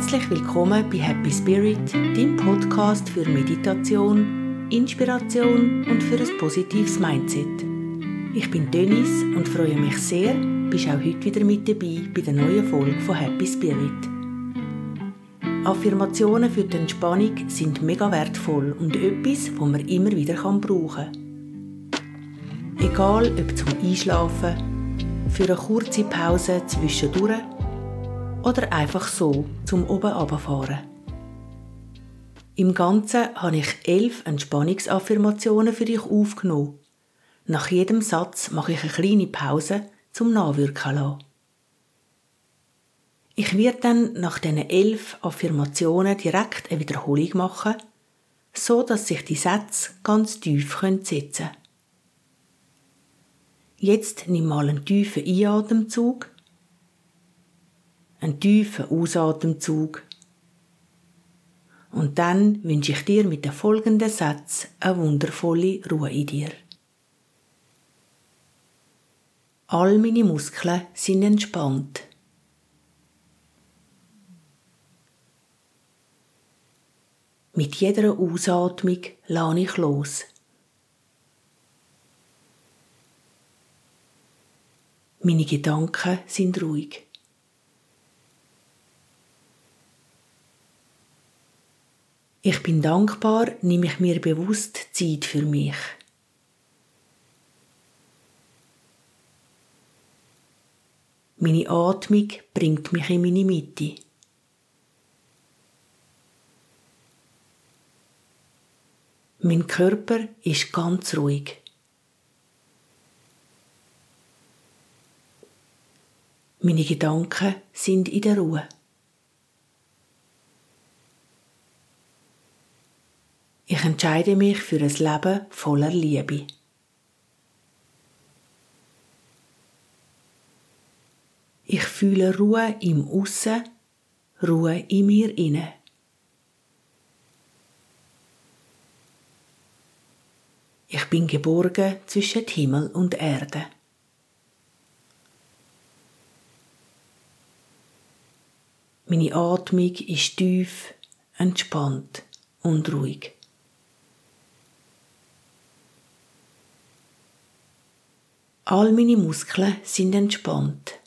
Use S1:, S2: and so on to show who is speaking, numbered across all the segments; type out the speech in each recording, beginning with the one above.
S1: Herzlich willkommen bei Happy Spirit, dem Podcast für Meditation, Inspiration und für ein positives Mindset. Ich bin Dennis und freue mich sehr, bist auch heute wieder mit dabei bei der neuen Folge von Happy Spirit. Affirmationen für die Entspannung sind mega wertvoll und etwas, das man immer wieder brauchen kann. Egal ob zum Einschlafen, für eine kurze Pause zwischendurch oder einfach so zum oben runterfahren. Im Ganzen habe ich elf Entspannungsaffirmationen für dich aufgenommen. Nach jedem Satz mache ich eine kleine Pause zum Nachwirken lassen. Ich werde dann nach diesen elf Affirmationen direkt eine Wiederholung machen, so dass sich die Sätze ganz tief setzen können. Jetzt nimm mal einen tiefen Einatemzug einen tiefen Ausatemzug. Und dann wünsche ich dir mit dem folgenden Satz eine wundervolle Ruhe in dir. All meine Muskeln sind entspannt. Mit jeder Ausatmung lade ich los. Meine Gedanken sind ruhig. Ich bin dankbar, nehme ich mir bewusst Zeit für mich. Meine Atmung bringt mich in meine Mitte. Mein Körper ist ganz ruhig. Meine Gedanken sind in der Ruhe. Ich entscheide mich für ein Leben voller Liebe. Ich fühle Ruhe im Aussen, Ruhe in mir inne. Ich bin geborgen zwischen Himmel und Erde. Meine Atmung ist tief, entspannt und ruhig. All meine Muskeln sind entspannt.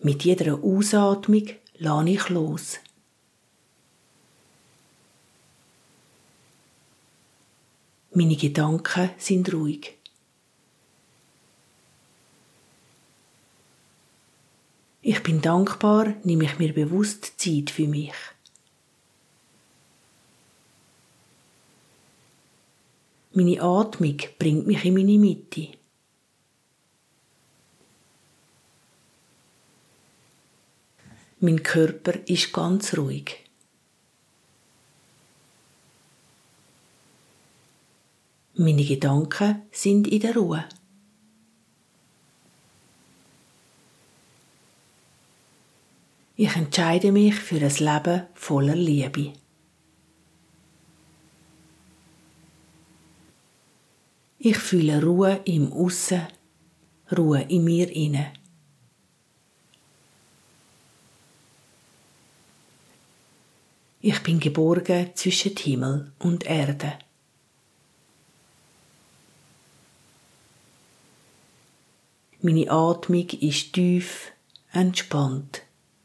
S1: Mit jeder Ausatmung lasse ich los. Meine Gedanken sind ruhig. Ich bin dankbar, nehme ich mir bewusst Zeit für mich. Meine Atmung bringt mich in meine Mitte. Mein Körper ist ganz ruhig. Meine Gedanken sind in der Ruhe. Ich entscheide mich für ein Leben voller Liebe. Ich fühle Ruhe im Aussen, Ruhe in mir inne. Ich bin geborgen zwischen Himmel und Erde. Meine Atmung ist tief, entspannt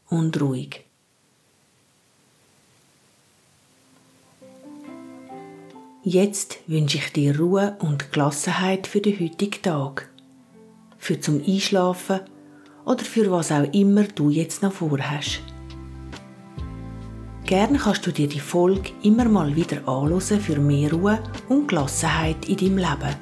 S1: und ruhig. Jetzt wünsche ich dir Ruhe und Gelassenheit für den heutigen Tag, für zum Einschlafen oder für was auch immer du jetzt noch vorhast. Gerne kannst du dir die Folge immer mal wieder anhören für mehr Ruhe und Gelassenheit in deinem Leben.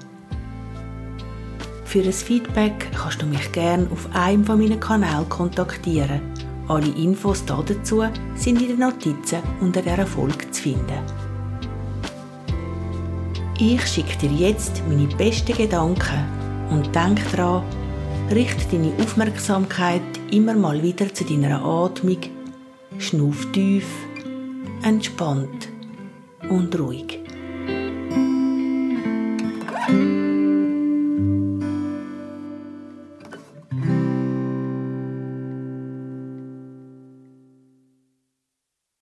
S1: Für ein Feedback kannst du mich gerne auf einem von meinen Kanälen kontaktieren. Alle Infos dazu sind in den Notizen unter dieser Folge zu finden. Ich schicke dir jetzt meine besten Gedanken und denk daran, richte deine Aufmerksamkeit immer mal wieder zu deiner Atmung, schnuff tief, entspannt und ruhig.